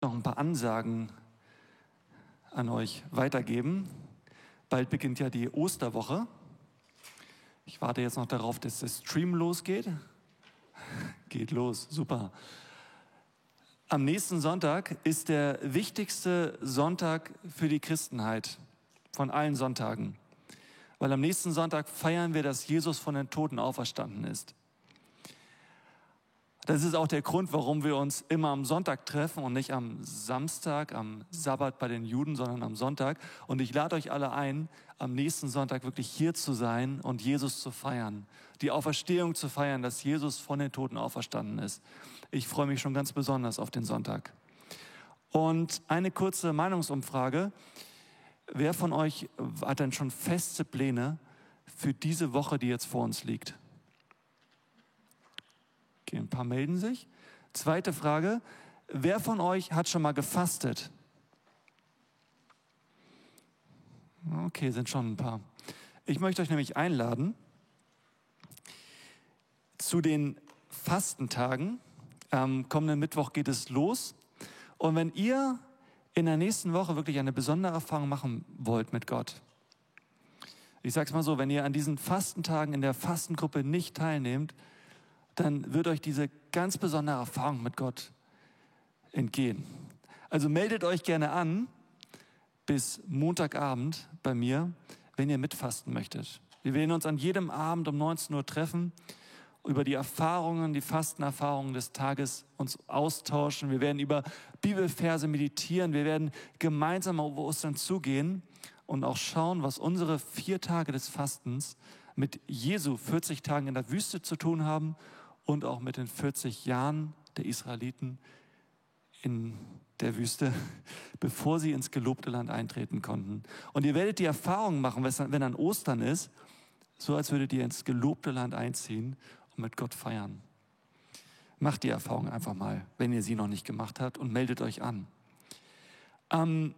noch ein paar Ansagen an euch weitergeben. Bald beginnt ja die Osterwoche. Ich warte jetzt noch darauf, dass der Stream losgeht. Geht los, super. Am nächsten Sonntag ist der wichtigste Sonntag für die Christenheit von allen Sonntagen. Weil am nächsten Sonntag feiern wir, dass Jesus von den Toten auferstanden ist. Das ist auch der Grund, warum wir uns immer am Sonntag treffen und nicht am Samstag, am Sabbat bei den Juden, sondern am Sonntag. Und ich lade euch alle ein, am nächsten Sonntag wirklich hier zu sein und Jesus zu feiern, die Auferstehung zu feiern, dass Jesus von den Toten auferstanden ist. Ich freue mich schon ganz besonders auf den Sonntag. Und eine kurze Meinungsumfrage. Wer von euch hat denn schon feste Pläne für diese Woche, die jetzt vor uns liegt? Okay, ein paar melden sich. Zweite Frage. Wer von euch hat schon mal gefastet? Okay, sind schon ein paar. Ich möchte euch nämlich einladen zu den Fastentagen. Am kommenden Mittwoch geht es los. Und wenn ihr in der nächsten Woche wirklich eine besondere Erfahrung machen wollt mit Gott, ich sage es mal so, wenn ihr an diesen Fastentagen in der Fastengruppe nicht teilnehmt, dann wird euch diese ganz besondere Erfahrung mit Gott entgehen. Also meldet euch gerne an bis Montagabend bei mir, wenn ihr mitfasten möchtet. Wir werden uns an jedem Abend um 19 Uhr treffen, über die Erfahrungen, die Fastenerfahrungen des Tages uns austauschen. Wir werden über Bibelverse meditieren. Wir werden gemeinsam auf Ostern zugehen und auch schauen, was unsere vier Tage des Fastens mit Jesu 40 Tagen in der Wüste zu tun haben und auch mit den 40 Jahren der Israeliten in der Wüste, bevor sie ins gelobte Land eintreten konnten. Und ihr werdet die Erfahrung machen, wenn an Ostern ist, so als würdet ihr ins gelobte Land einziehen und mit Gott feiern. Macht die Erfahrung einfach mal, wenn ihr sie noch nicht gemacht habt und meldet euch an. Am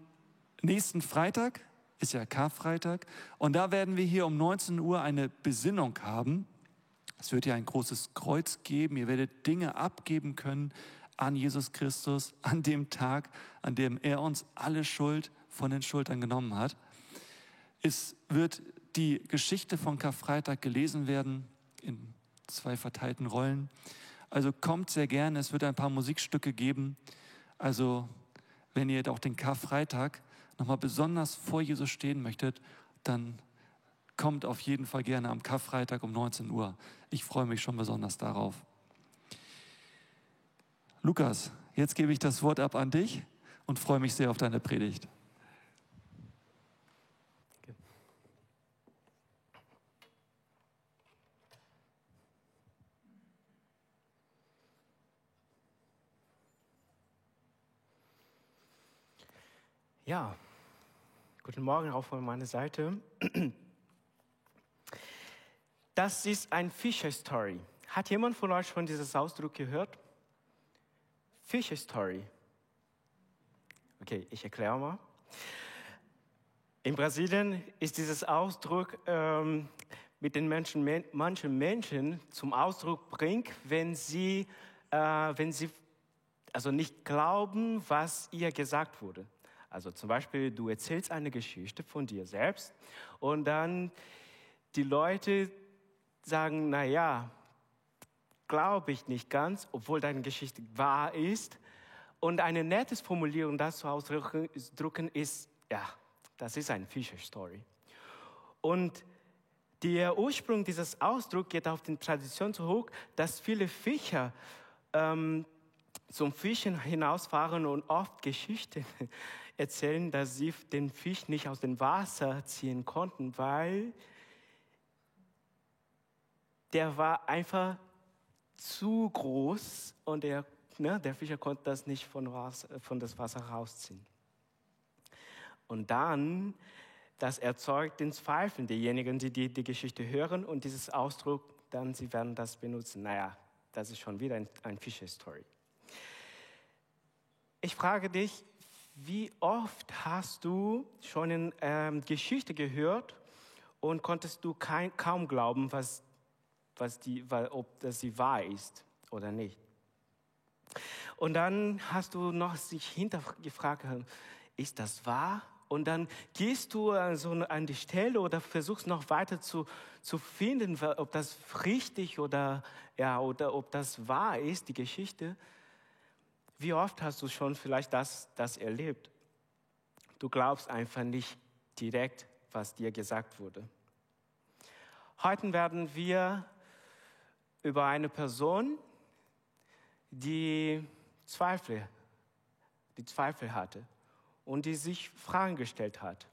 nächsten Freitag ist ja Karfreitag und da werden wir hier um 19 Uhr eine Besinnung haben es wird ja ein großes Kreuz geben. Ihr werdet Dinge abgeben können an Jesus Christus, an dem Tag, an dem er uns alle Schuld von den Schultern genommen hat. Es wird die Geschichte von Karfreitag gelesen werden in zwei verteilten Rollen. Also kommt sehr gerne. Es wird ein paar Musikstücke geben. Also wenn ihr auch den Karfreitag nochmal besonders vor Jesus stehen möchtet, dann kommt auf jeden Fall gerne am Karfreitag um 19 Uhr. Ich freue mich schon besonders darauf. Lukas, jetzt gebe ich das Wort ab an dich und freue mich sehr auf deine Predigt. Ja, guten Morgen auch von meiner Seite. Das ist ein Fischer-Story. Hat jemand von euch von diesem Ausdruck gehört? Fischer-Story. Okay, ich erkläre mal. In Brasilien ist dieses Ausdruck ähm, mit den Menschen, manchen Menschen zum Ausdruck bringt, wenn sie, äh, wenn sie also nicht glauben, was ihr gesagt wurde. Also zum Beispiel, du erzählst eine Geschichte von dir selbst und dann die Leute sagen, na ja, glaube ich nicht ganz, obwohl deine Geschichte wahr ist. Und eine nette Formulierung dazu ausdrücken ist, ja, das ist eine Fischer-Story. Und der Ursprung dieses Ausdrucks geht auf die Tradition zurück, dass viele Fischer ähm, zum Fischen hinausfahren und oft Geschichten erzählen, dass sie den Fisch nicht aus dem Wasser ziehen konnten, weil der war einfach zu groß und der, ne, der Fischer konnte das nicht von, Wasser, von das Wasser rausziehen. Und dann, das erzeugt den Zweifeln derjenigen, die, die die Geschichte hören und dieses Ausdruck, dann sie werden das benutzen. Naja, das ist schon wieder ein, ein Fischer-Story. Ich frage dich, wie oft hast du schon eine ähm, Geschichte gehört und konntest du kein, kaum glauben, was was die, ob das sie wahr ist oder nicht. Und dann hast du noch sich hintergefragt, ist das wahr? Und dann gehst du also an die Stelle oder versuchst noch weiter zu, zu finden, ob das richtig oder, ja, oder ob das wahr ist, die Geschichte. Wie oft hast du schon vielleicht das, das erlebt? Du glaubst einfach nicht direkt, was dir gesagt wurde. Heute werden wir über eine Person, die Zweifel, die Zweifel hatte und die sich Fragen gestellt hat.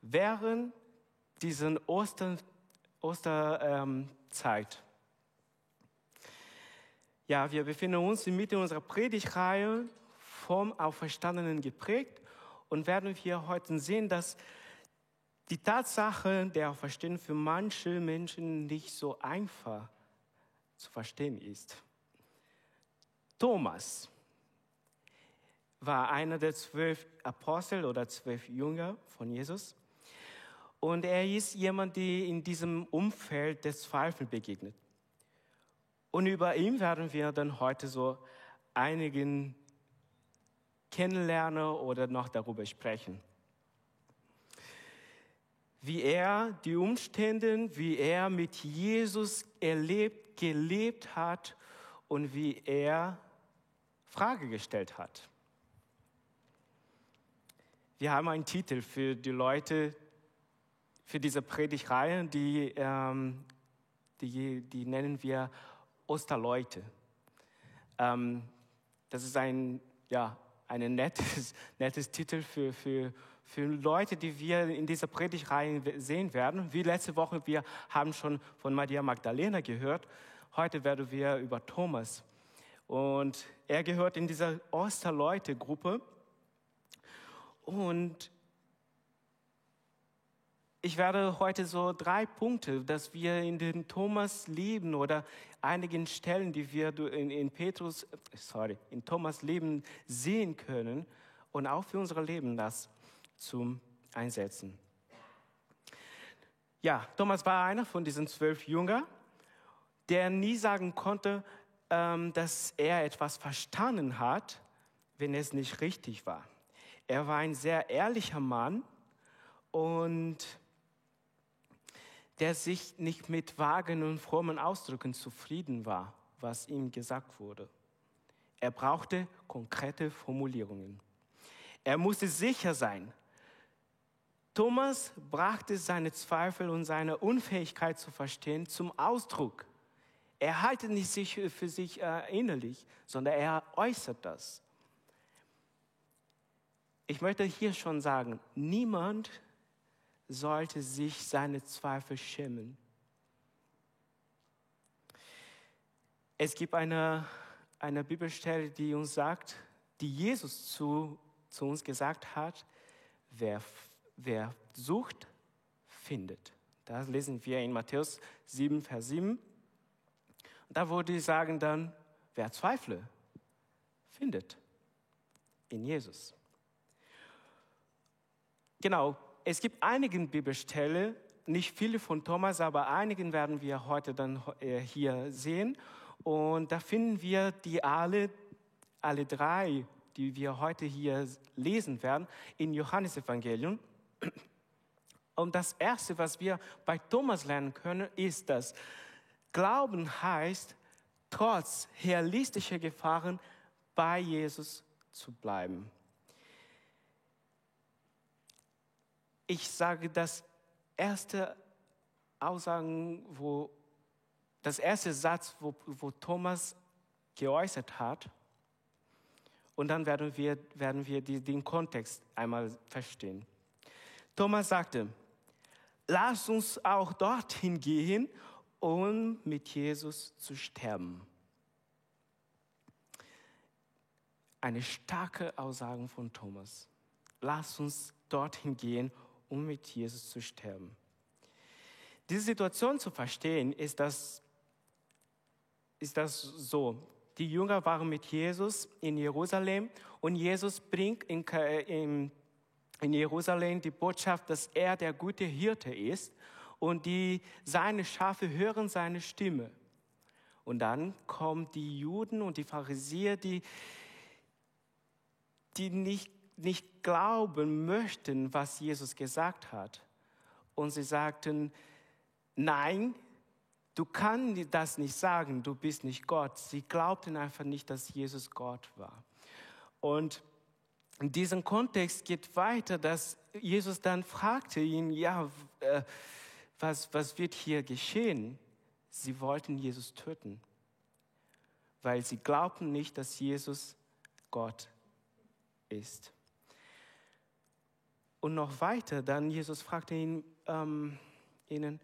Während diesen Ostern, Osterzeit. Ähm, ja, wir befinden uns in Mitte unserer Predigtreihe vom Auferstandenen geprägt und werden wir heute sehen, dass die Tatsache der Auferstehung für manche Menschen nicht so einfach zu verstehen ist. Thomas war einer der zwölf Apostel oder zwölf Jünger von Jesus. Und er ist jemand, der in diesem Umfeld des Zweifels begegnet. Und über ihn werden wir dann heute so einigen kennenlernen oder noch darüber sprechen. Wie er die Umstände, wie er mit Jesus erlebt, gelebt hat und wie er Frage gestellt hat. Wir haben einen Titel für die Leute, für diese Predigtreihe, die, ähm, die, die nennen wir Osterleute. Ähm, das ist ein, ja, ein nettes, nettes Titel für, für, für Leute, die wir in dieser Predigtreihe sehen werden. Wie letzte Woche, wir haben schon von Maria Magdalena gehört. Heute werden wir über Thomas. Und er gehört in dieser Osterleute-Gruppe. Und ich werde heute so drei Punkte, dass wir in den Thomas Leben oder einigen Stellen, die wir in, in Petrus, sorry, in Thomas Leben sehen können und auch für unser Leben das zum Einsetzen. Ja, Thomas war einer von diesen zwölf Jüngern, der nie sagen konnte, ähm, dass er etwas verstanden hat, wenn es nicht richtig war. Er war ein sehr ehrlicher Mann und der sich nicht mit vagen und frommen Ausdrücken zufrieden war, was ihm gesagt wurde. Er brauchte konkrete Formulierungen. Er musste sicher sein. Thomas brachte seine Zweifel und seine Unfähigkeit zu verstehen zum Ausdruck. Er haltet nicht sich für sich äh, innerlich, sondern er äußert das. Ich möchte hier schon sagen, niemand sollte sich seine Zweifel schämen. Es gibt eine, eine Bibelstelle, die uns sagt, die Jesus zu, zu uns gesagt hat, wer, wer sucht, findet. Das lesen wir in Matthäus 7, Vers 7. Da würde ich sagen dann, wer zweifle, findet in Jesus. Genau, es gibt einige Bibelstellen, nicht viele von Thomas, aber einigen werden wir heute dann äh, hier sehen. Und da finden wir die alle, alle drei, die wir heute hier lesen werden, in Johannesevangelium. Und das Erste, was wir bei Thomas lernen können, ist, dass Glauben heißt, trotz realistischer Gefahren bei Jesus zu bleiben. ich sage das erste Aussagen, wo das erste Satz, wo, wo Thomas geäußert hat, und dann werden wir, werden wir die, den Kontext einmal verstehen. Thomas sagte, lass uns auch dorthin gehen, um mit Jesus zu sterben. Eine starke Aussage von Thomas. Lass uns dorthin gehen, um mit Jesus zu sterben. Diese Situation zu verstehen, ist das, ist das so. Die Jünger waren mit Jesus in Jerusalem und Jesus bringt in, in, in Jerusalem die Botschaft, dass er der gute Hirte ist und die, seine Schafe hören seine Stimme. Und dann kommen die Juden und die Pharisäer, die, die nicht, nicht glauben möchten, was Jesus gesagt hat. Und sie sagten, nein, du kannst das nicht sagen, du bist nicht Gott. Sie glaubten einfach nicht, dass Jesus Gott war. Und in diesem Kontext geht weiter, dass Jesus dann fragte ihn, ja, äh, was, was wird hier geschehen? Sie wollten Jesus töten, weil sie glaubten nicht, dass Jesus Gott ist. Und noch weiter, dann Jesus fragte ihn, ähm, ihnen,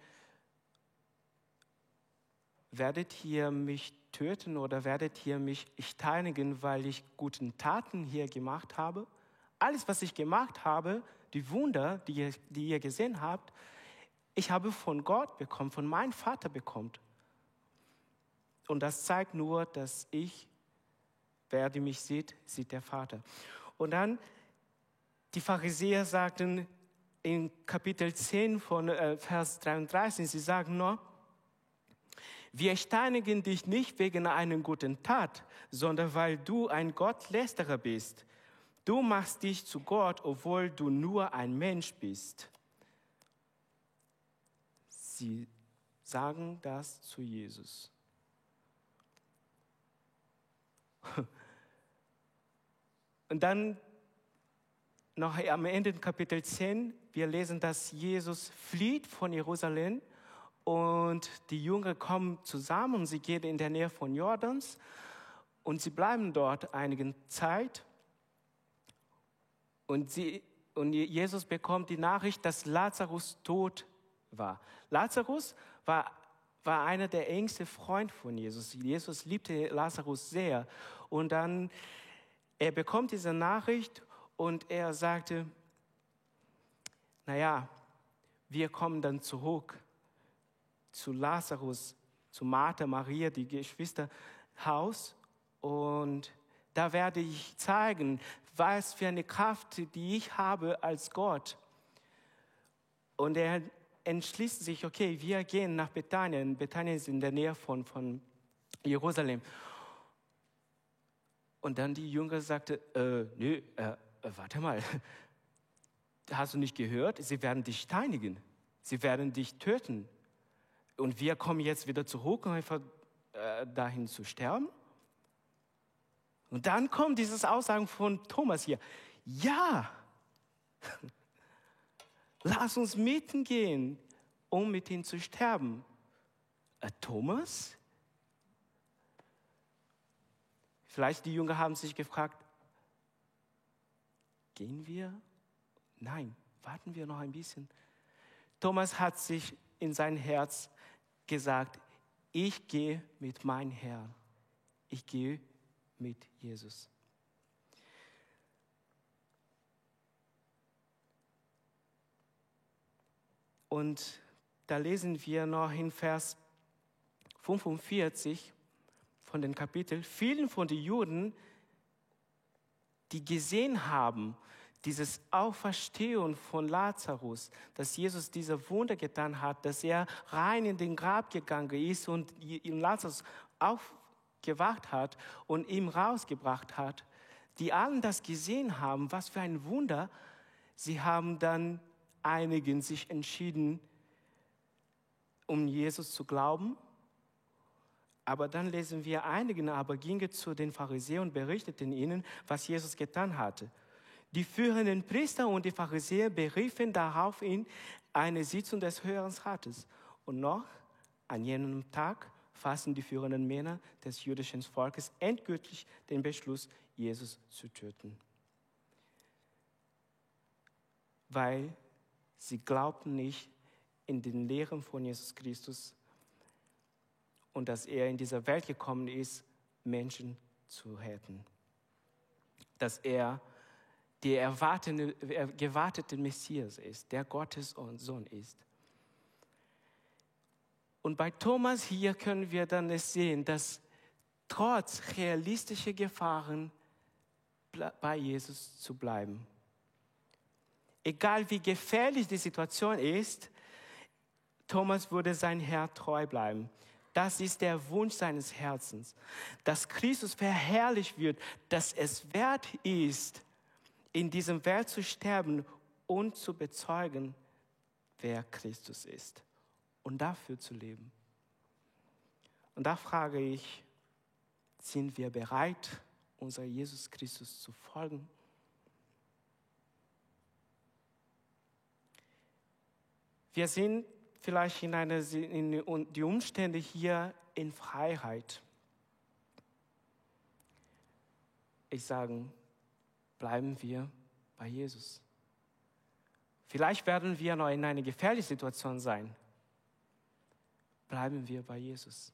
werdet ihr mich töten oder werdet ihr mich steinigen, weil ich guten Taten hier gemacht habe? Alles, was ich gemacht habe, die Wunder, die ihr, die ihr gesehen habt, ich habe von Gott bekommen, von meinem Vater bekommen. Und das zeigt nur, dass ich, wer die mich sieht, sieht der Vater. Und dann, die Pharisäer sagten in Kapitel 10 von äh, Vers 33, sie sagen nur, wir steinigen dich nicht wegen einer guten Tat, sondern weil du ein Gottlästerer bist. Du machst dich zu Gott, obwohl du nur ein Mensch bist. Sie sagen das zu Jesus. Und dann noch am Ende Kapitel 10, wir lesen, dass Jesus flieht von Jerusalem und die Jünger kommen zusammen und sie gehen in der Nähe von Jordans und sie bleiben dort einige Zeit und, sie, und Jesus bekommt die Nachricht, dass Lazarus tot war. Lazarus war, war einer der engsten Freunde von Jesus. Jesus liebte Lazarus sehr. Und dann, er bekommt diese Nachricht und er sagte, naja, wir kommen dann zurück zu Lazarus, zu Martha, Maria, die Geschwisterhaus und da werde ich zeigen, was für eine Kraft, die ich habe als Gott. Und er entschließt sich, okay, wir gehen nach Bethanien. Bethanien ist in der Nähe von, von Jerusalem. Und dann die Jünger sagte, äh, nö, äh, warte mal, hast du nicht gehört? Sie werden dich steinigen. Sie werden dich töten. Und wir kommen jetzt wieder zurück, einfach äh, dahin zu sterben? Und dann kommt dieses Aussagen von Thomas hier. Ja, lass uns mitten gehen, um mit ihm zu sterben. Äh, Thomas? Vielleicht die Jünger haben sich gefragt, gehen wir? Nein, warten wir noch ein bisschen. Thomas hat sich in sein Herz gesagt, ich gehe mit meinem Herrn. Ich gehe mit Jesus. Und da lesen wir noch in Vers 45 von dem Kapitel, vielen von den Juden, die gesehen haben, dieses Auferstehen von Lazarus, dass Jesus diese Wunder getan hat, dass er rein in den Grab gegangen ist und Lazarus auf, gewacht hat und ihm rausgebracht hat, die allen das gesehen haben, was für ein Wunder, sie haben dann einigen sich entschieden, um Jesus zu glauben. Aber dann lesen wir, einigen aber gingen zu den Pharisäern und berichteten ihnen, was Jesus getan hatte. Die führenden Priester und die Pharisäer beriefen daraufhin eine Sitzung des Höheren Rates. Und noch an jenem Tag fassen die führenden Männer des jüdischen Volkes endgültig den Beschluss, Jesus zu töten. Weil sie glaubten nicht in den Lehren von Jesus Christus und dass er in dieser Welt gekommen ist, Menschen zu retten. Dass er der erwartete, gewartete Messias ist, der Gottes Sohn ist. Und bei Thomas hier können wir dann es sehen, dass trotz realistischer Gefahren bei Jesus zu bleiben. Egal wie gefährlich die Situation ist, Thomas würde sein Herr treu bleiben. Das ist der Wunsch seines Herzens, dass Christus verherrlicht wird, dass es wert ist, in diesem Welt zu sterben und zu bezeugen, wer Christus ist und dafür zu leben. Und da frage ich, sind wir bereit, unser Jesus Christus zu folgen? Wir sind vielleicht in, eine, in die Umstände hier in Freiheit. Ich sage, bleiben wir bei Jesus. Vielleicht werden wir noch in einer gefährlichen Situation sein. Bleiben wir bei Jesus.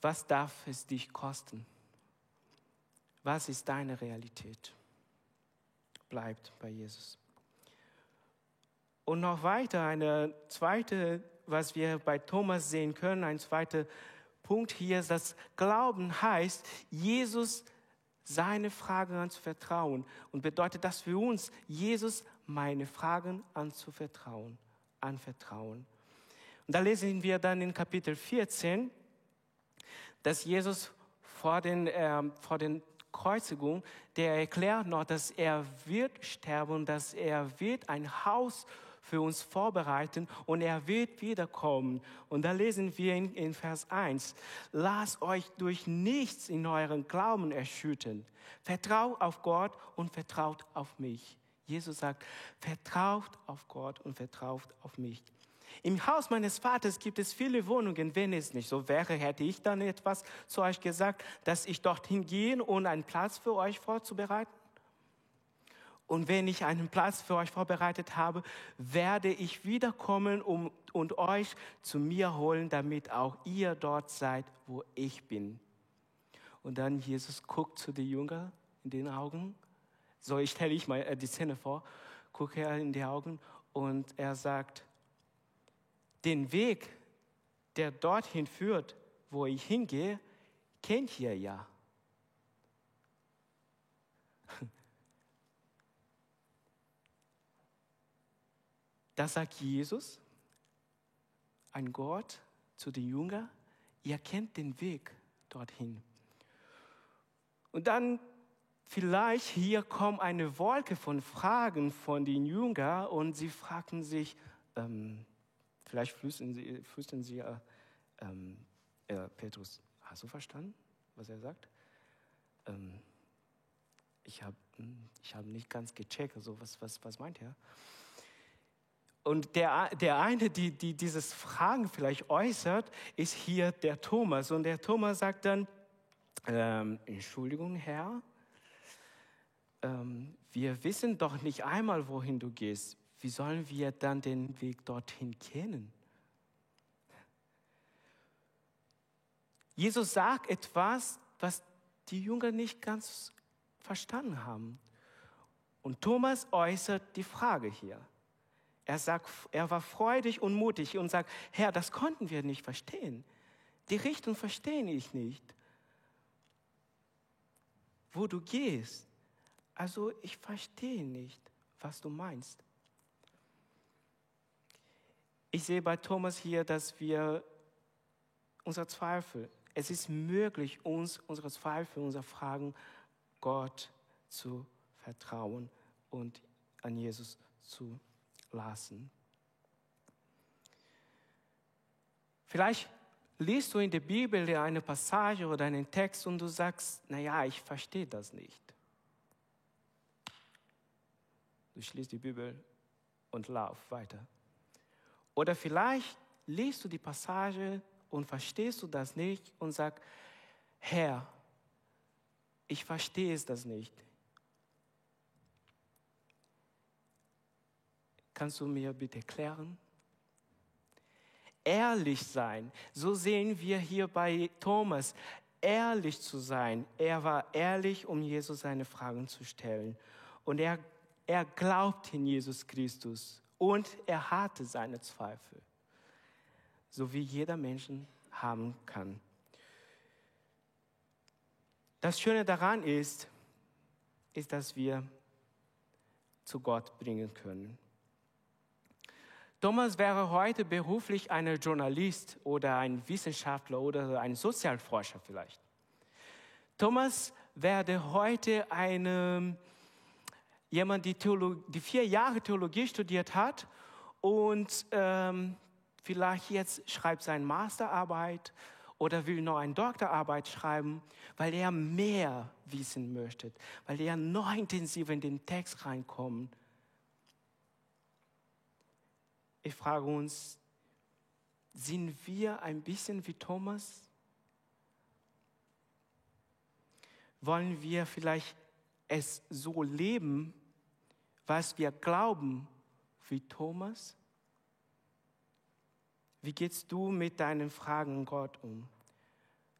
Was darf es dich kosten? Was ist deine Realität? Bleibt bei Jesus. Und noch weiter, eine zweite, was wir bei Thomas sehen können, ein zweiter Punkt hier ist, dass Glauben heißt, Jesus seine Fragen anzuvertrauen und bedeutet das für uns, Jesus meine Fragen anzuvertrauen, anvertrauen. Und da lesen wir dann in Kapitel 14, dass Jesus vor den, äh, vor den Kreuzigung, der erklärt noch, dass er wird sterben, dass er wird ein Haus für uns vorbereiten und er wird wiederkommen. Und da lesen wir in, in Vers 1, lasst euch durch nichts in euren Glauben erschüttern. Vertraut auf Gott und vertraut auf mich. Jesus sagt, vertraut auf Gott und vertraut auf mich. Im Haus meines Vaters gibt es viele Wohnungen. Wenn es nicht so wäre, hätte ich dann etwas zu euch gesagt, dass ich dorthin gehen und einen Platz für euch vorzubereiten. Und wenn ich einen Platz für euch vorbereitet habe, werde ich wiederkommen um, und euch zu mir holen, damit auch ihr dort seid, wo ich bin. Und dann Jesus guckt zu den Jüngern in den Augen. So, ich stelle ich mal äh, die Szene vor, gucke er in die Augen und er sagt, den Weg, der dorthin führt, wo ich hingehe, kennt ihr ja. Das sagt Jesus, ein Gott zu den Jüngern, ihr kennt den Weg dorthin. Und dann vielleicht hier kommt eine Wolke von Fragen von den Jüngern und sie fragen sich, ähm, vielleicht flüstern sie, flüstern sie äh, ähm, äh, Petrus, hast du verstanden, was er sagt? Ähm, ich habe hm, ich hab nicht ganz gecheckt, also was, was, was meint er? Und der, der eine, die, die dieses Fragen vielleicht äußert, ist hier der Thomas. Und der Thomas sagt dann, ähm, Entschuldigung, Herr, ähm, wir wissen doch nicht einmal, wohin du gehst. Wie sollen wir dann den Weg dorthin kennen? Jesus sagt etwas, was die Jünger nicht ganz verstanden haben. Und Thomas äußert die Frage hier. Er sagt, er war freudig und mutig und sagt, Herr, das konnten wir nicht verstehen. Die Richtung verstehe ich nicht. Wo du gehst. Also ich verstehe nicht, was du meinst. Ich sehe bei Thomas hier, dass wir unser Zweifel, es ist möglich, uns unsere Zweifel, unsere Fragen Gott zu vertrauen und an Jesus zu vertrauen lassen. Vielleicht liest du in der Bibel eine Passage oder einen Text und du sagst, naja, ich verstehe das nicht. Du schließt die Bibel und lauf weiter. Oder vielleicht liest du die Passage und verstehst du das nicht und sagst, Herr, ich verstehe es das nicht. Kannst du mir bitte erklären? Ehrlich sein, so sehen wir hier bei Thomas, ehrlich zu sein. Er war ehrlich, um Jesus seine Fragen zu stellen. Und er, er glaubt in Jesus Christus und er hatte seine Zweifel, so wie jeder Mensch haben kann. Das Schöne daran ist, ist, dass wir zu Gott bringen können. Thomas wäre heute beruflich ein Journalist oder ein Wissenschaftler oder ein Sozialforscher vielleicht. Thomas werde heute eine, jemand, die, die vier Jahre Theologie studiert hat und ähm, vielleicht jetzt schreibt seine Masterarbeit oder will noch eine Doktorarbeit schreiben, weil er mehr wissen möchte, weil er noch intensiver in den Text reinkommt ich frage uns, sind wir ein bisschen wie Thomas? Wollen wir vielleicht es so leben, was wir glauben, wie Thomas? Wie gehst du mit deinen Fragen Gott um?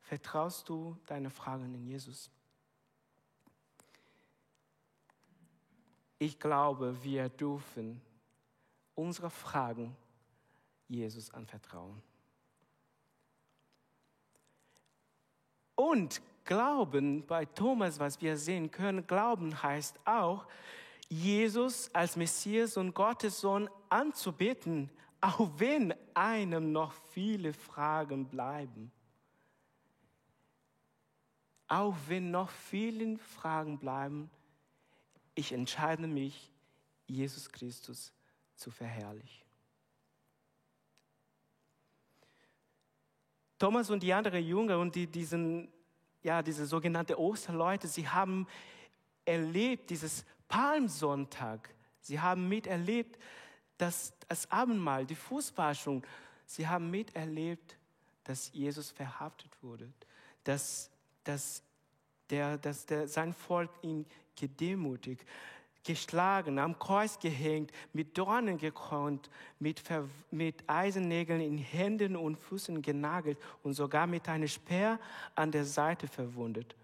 Vertraust du deine Fragen in Jesus? Ich glaube, wir dürfen unsere Fragen Jesus anvertrauen. Und Glauben bei Thomas, was wir sehen können, Glauben heißt auch, Jesus als Messias und Gottes Sohn anzubeten, auch wenn einem noch viele Fragen bleiben. Auch wenn noch viele Fragen bleiben, ich entscheide mich, Jesus Christus zu verherrlichen. Thomas und die anderen Jünger und die, diesen, ja, diese sogenannten Osterleute, sie haben erlebt, dieses Palmsonntag, sie haben miterlebt, dass das Abendmahl, die Fußwaschung, sie haben miterlebt, dass Jesus verhaftet wurde, dass, dass, der, dass der, sein Volk ihn gedemütigt, geschlagen, am Kreuz gehängt, mit Dornen gekrönt, mit, mit Eisennägeln in Händen und Füßen genagelt und sogar mit einem Speer an der Seite verwundet,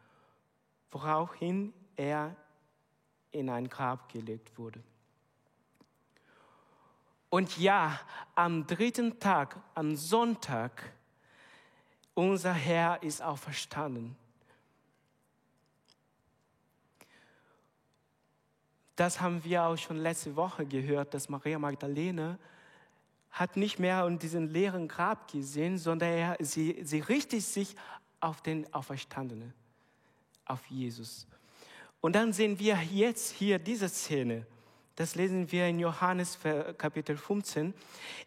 woraufhin er in ein Grab gelegt wurde. Und ja, am dritten Tag, am Sonntag, unser Herr ist auferstanden. Das haben wir auch schon letzte Woche gehört, dass Maria Magdalene hat nicht mehr in diesen leeren Grab gesehen, sondern er, sie, sie richtet sich auf den Auferstandenen, auf Jesus. Und dann sehen wir jetzt hier diese Szene. Das lesen wir in Johannes Kapitel 15.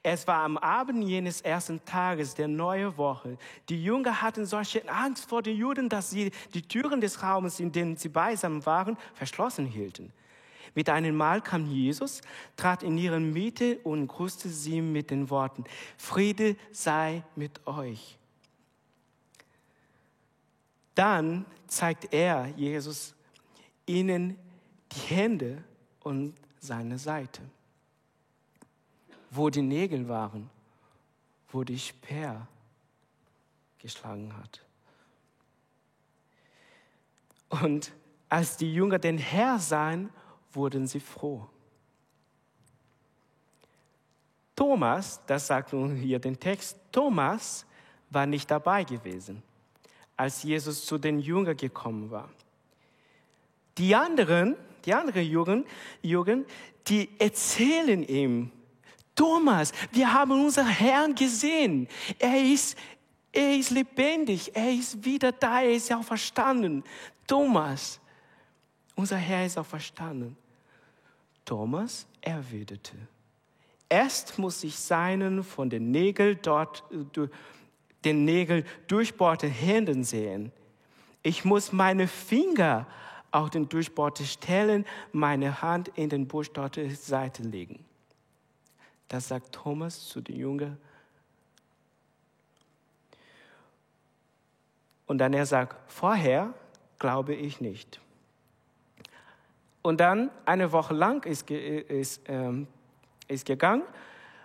Es war am Abend jenes ersten Tages der neuen Woche. Die Jünger hatten solche Angst vor den Juden, dass sie die Türen des Raumes, in dem sie beisammen waren, verschlossen hielten. Mit einem Mal kam Jesus, trat in ihre Mitte und grüßte sie mit den Worten, Friede sei mit euch. Dann zeigt er, Jesus, ihnen die Hände und seine Seite, wo die Nägel waren, wo die Speer geschlagen hat. Und als die Jünger den Herr sahen, wurden sie froh. Thomas, das sagt nun hier den Text, Thomas war nicht dabei gewesen, als Jesus zu den Jüngern gekommen war. Die anderen, die anderen Jungen, Jungen, die erzählen ihm, Thomas, wir haben unseren Herrn gesehen. Er ist, er ist lebendig, er ist wieder da, er ist auch verstanden. Thomas, unser Herr ist auch verstanden. Thomas erwiderte, erst muss ich seinen von den Nägeln dort, den Nägeln durchbohrten Händen sehen. Ich muss meine Finger auf den durchbohrten Stellen, meine Hand in den durchbohrte Seite legen. Das sagt Thomas zu den Jüngern. Und dann er sagt, vorher glaube ich nicht. Und dann eine Woche lang ist, ist, ähm, ist gegangen.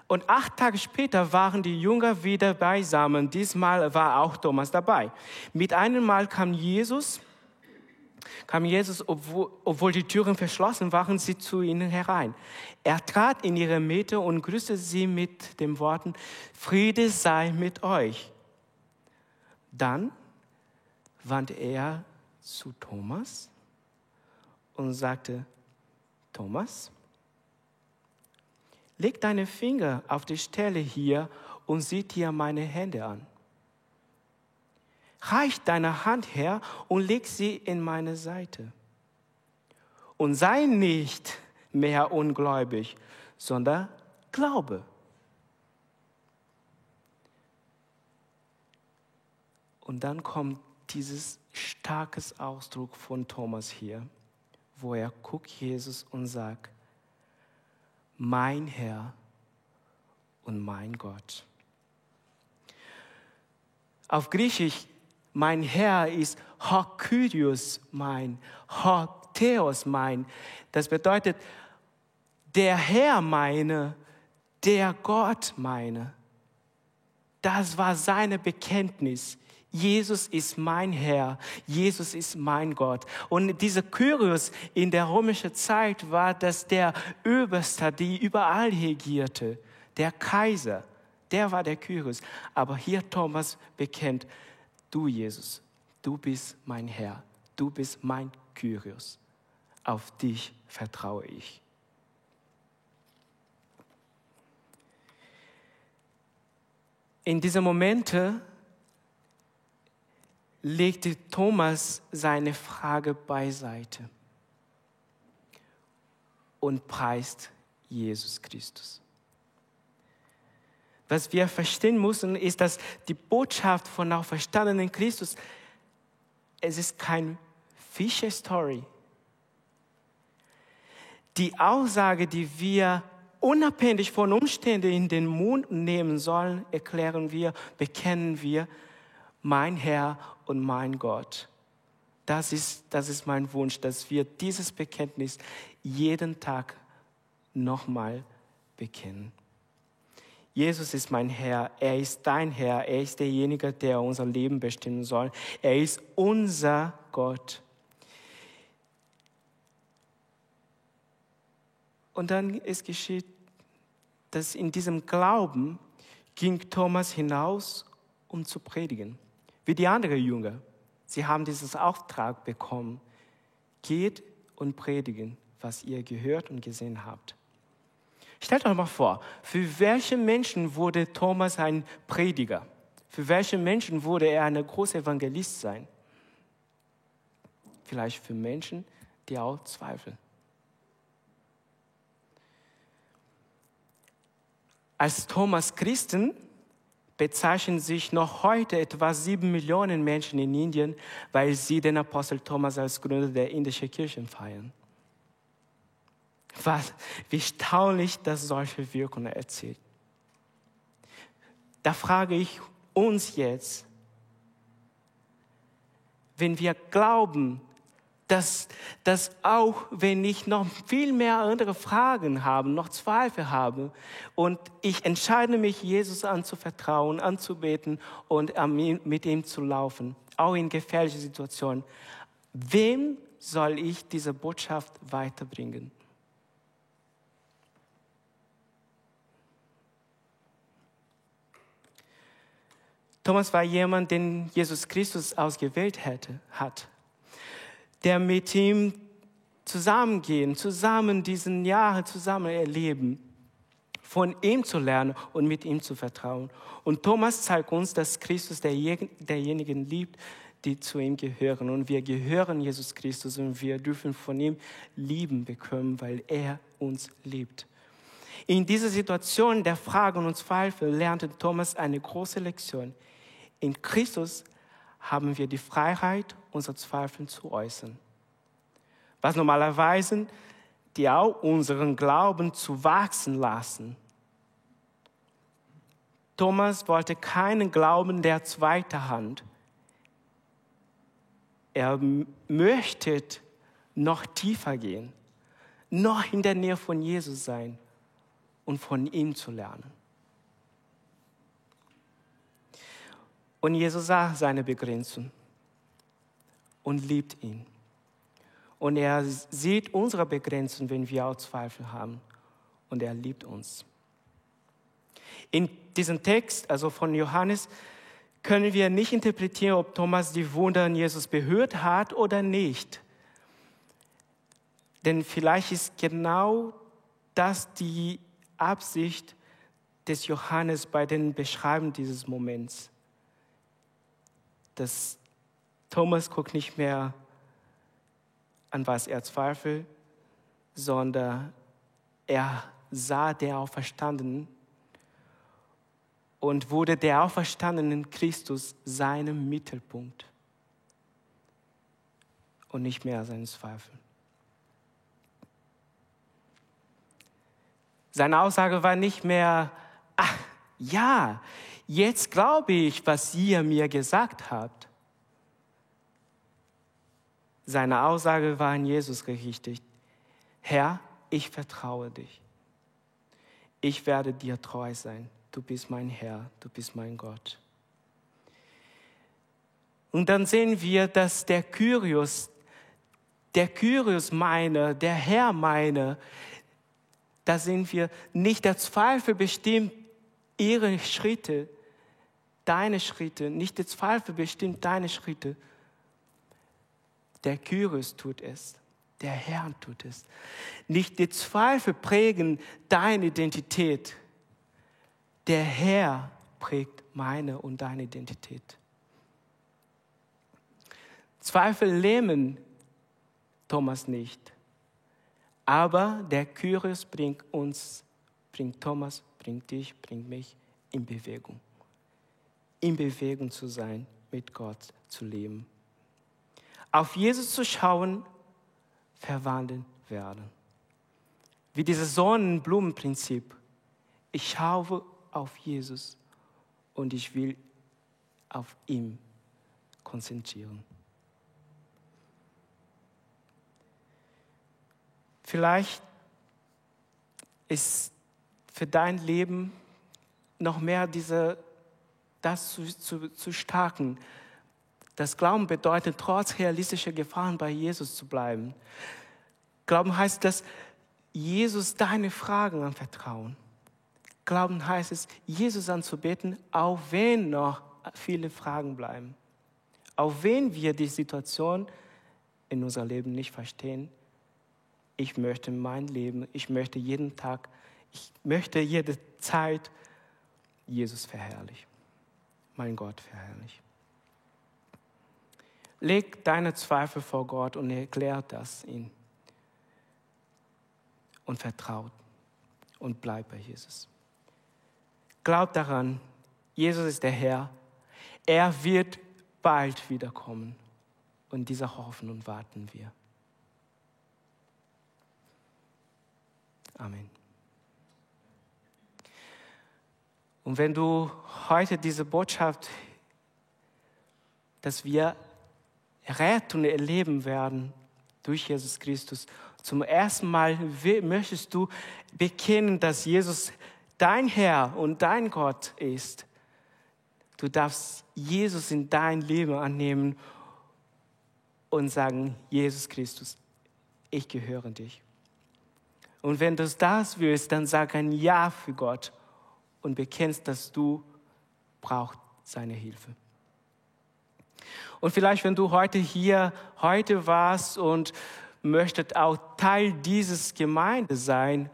Und acht Tage später waren die Jünger wieder beisammen. Diesmal war auch Thomas dabei. Mit einem Mal kam Jesus, kam Jesus, obwohl, obwohl die Türen verschlossen waren, sie zu ihnen herein. Er trat in ihre Mitte und grüßte sie mit den Worten, Friede sei mit euch. Dann wandte er zu Thomas und sagte, Thomas, leg deine Finger auf die Stelle hier und sieh dir meine Hände an. Reich deine Hand her und leg sie in meine Seite. Und sei nicht mehr ungläubig, sondern glaube. Und dann kommt dieses starkes Ausdruck von Thomas hier, wo er guckt Jesus und sagt, mein Herr und mein Gott. Auf Griechisch, mein Herr ist Hokyrios mein, Hotheos mein. Das bedeutet, der Herr meine, der Gott meine. Das war seine Bekenntnis. Jesus ist mein Herr, Jesus ist mein Gott. Und dieser Kyrios in der römischen Zeit war das der Oberste, die überall regierte, der Kaiser. Der war der Kyrios. Aber hier Thomas bekennt, du Jesus, du bist mein Herr, du bist mein Kyrios. Auf dich vertraue ich. In diesen Momenten legte Thomas seine Frage beiseite und preist Jesus Christus. Was wir verstehen müssen, ist, dass die Botschaft von auferstandenen Christus, es ist kein Fische-Story. Die Aussage, die wir unabhängig von Umständen in den Mund nehmen sollen, erklären wir, bekennen wir, mein Herr und mein Gott. Das ist, das ist mein Wunsch, dass wir dieses Bekenntnis jeden Tag nochmal bekennen. Jesus ist mein Herr, er ist dein Herr, er ist derjenige, der unser Leben bestimmen soll. Er ist unser Gott. Und dann ist geschieht, dass in diesem Glauben ging Thomas hinaus, um zu predigen wie die anderen Jünger. Sie haben diesen Auftrag bekommen. Geht und predigen, was ihr gehört und gesehen habt. Stellt euch mal vor, für welche Menschen wurde Thomas ein Prediger? Für welche Menschen wurde er ein großer Evangelist sein? Vielleicht für Menschen, die auch zweifeln. Als Thomas Christen bezeichnen sich noch heute etwa sieben Millionen Menschen in Indien, weil sie den Apostel Thomas als Gründer der indischen Kirchen feiern. Was, wie staunlich das solche Wirkungen erzielt. Da frage ich uns jetzt, wenn wir glauben, dass, dass auch wenn ich noch viel mehr andere Fragen habe, noch Zweifel habe und ich entscheide mich, Jesus anzuvertrauen, anzubeten und mit ihm zu laufen, auch in gefährlichen Situationen, wem soll ich diese Botschaft weiterbringen? Thomas war jemand, den Jesus Christus ausgewählt hätte, hat der mit ihm zusammengehen, zusammen diesen Jahre zusammen erleben, von ihm zu lernen und mit ihm zu vertrauen. Und Thomas zeigt uns, dass Christus derjenigen liebt, die zu ihm gehören. Und wir gehören Jesus Christus und wir dürfen von ihm lieben bekommen, weil er uns liebt. In dieser Situation der Fragen und Zweifel lernte Thomas eine große Lektion. In Christus haben wir die Freiheit, unsere Zweifel zu äußern. Was normalerweise die auch unseren Glauben zu wachsen lassen. Thomas wollte keinen Glauben der zweiten Hand. Er möchte noch tiefer gehen, noch in der Nähe von Jesus sein und von ihm zu lernen. Und Jesus sah seine Begrenzung und liebt ihn. Und er sieht unsere Begrenzung, wenn wir auch Zweifel haben. Und er liebt uns. In diesem Text, also von Johannes, können wir nicht interpretieren, ob Thomas die Wunder an Jesus berührt hat oder nicht. Denn vielleicht ist genau das die Absicht des Johannes bei den Beschreiben dieses Moments. Dass Thomas guckt nicht mehr an was er zweifelt, sondern er sah der Auferstandenen und wurde der auferstandenen Christus seinem Mittelpunkt und nicht mehr seinen Zweifeln. Seine Aussage war nicht mehr, ach ja, jetzt glaube ich, was ihr mir gesagt habt. Seine Aussage war an Jesus gerichtet. Herr, ich vertraue dich. Ich werde dir treu sein. Du bist mein Herr, du bist mein Gott. Und dann sehen wir, dass der Kyrios, der Kyrios meine, der Herr meine, da sehen wir nicht der Zweifel bestimmt ihre Schritte, deine Schritte, nicht der Zweifel bestimmt deine Schritte. Der Kyrios tut es, der Herr tut es. Nicht die Zweifel prägen deine Identität. Der Herr prägt meine und deine Identität. Zweifel lähmen Thomas nicht. Aber der Kyrios bringt uns, bringt Thomas, bringt dich, bringt mich in Bewegung. In Bewegung zu sein, mit Gott zu leben. Auf Jesus zu schauen, verwandeln werden. Wie dieses Sonnenblumenprinzip. Ich schaue auf Jesus und ich will auf ihn konzentrieren. Vielleicht ist für dein Leben noch mehr diese, das zu, zu, zu starken. Das Glauben bedeutet, trotz realistischer Gefahren bei Jesus zu bleiben. Glauben heißt, dass Jesus deine Fragen anvertrauen. Glauben heißt es, Jesus anzubeten, auch wenn noch viele Fragen bleiben. Auch wenn wir die Situation in unserem Leben nicht verstehen, ich möchte mein Leben, ich möchte jeden Tag, ich möchte jede Zeit Jesus verherrlichen, mein Gott verherrlichen. Leg deine Zweifel vor Gott und erklärt das ihm. Und vertraut und bleib bei Jesus. Glaub daran, Jesus ist der Herr. Er wird bald wiederkommen. Und dieser Hoffnung warten wir. Amen. Und wenn du heute diese Botschaft, dass wir Rettung erleben werden durch Jesus Christus, zum ersten Mal möchtest du bekennen, dass Jesus dein Herr und dein Gott ist. Du darfst Jesus in dein Leben annehmen und sagen, Jesus Christus, ich gehöre dich. Und wenn du das willst, dann sag ein Ja für Gott und bekennst, dass du brauchst seine Hilfe. Und vielleicht, wenn du heute hier, heute warst und möchtest auch Teil dieses Gemeinde sein,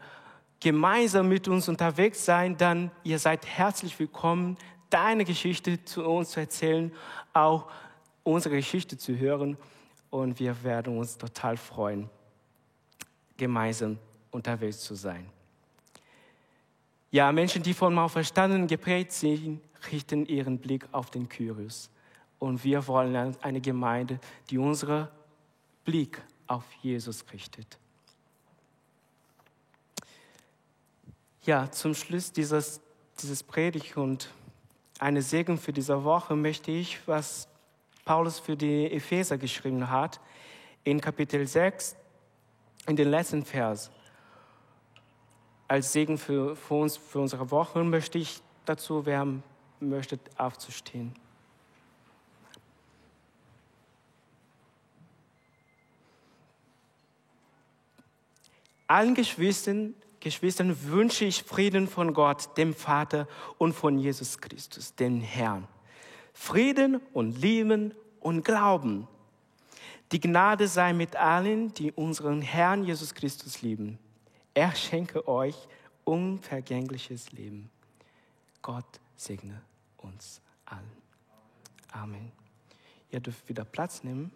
gemeinsam mit uns unterwegs sein, dann ihr seid herzlich willkommen, deine Geschichte zu uns zu erzählen, auch unsere Geschichte zu hören. Und wir werden uns total freuen, gemeinsam unterwegs zu sein. Ja, Menschen, die von Verstanden geprägt sind, richten ihren Blick auf den Kyrios. Und wir wollen eine Gemeinde, die unseren Blick auf Jesus richtet. Ja, zum Schluss dieses, dieses Predigt und eine Segen für diese Woche möchte ich, was Paulus für die Epheser geschrieben hat, in Kapitel 6, in den letzten Vers als Segen für, für uns, für unsere Woche, möchte ich dazu wer möchte, aufzustehen. Allen Geschwistern, Geschwistern wünsche ich Frieden von Gott, dem Vater und von Jesus Christus, dem Herrn. Frieden und Lieben und Glauben. Die Gnade sei mit allen, die unseren Herrn Jesus Christus lieben. Er schenke euch unvergängliches Leben. Gott segne uns allen. Amen. Ihr dürft wieder Platz nehmen.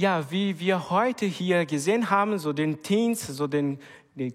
Ja, wie wir heute hier gesehen haben, so den Teens, so den, den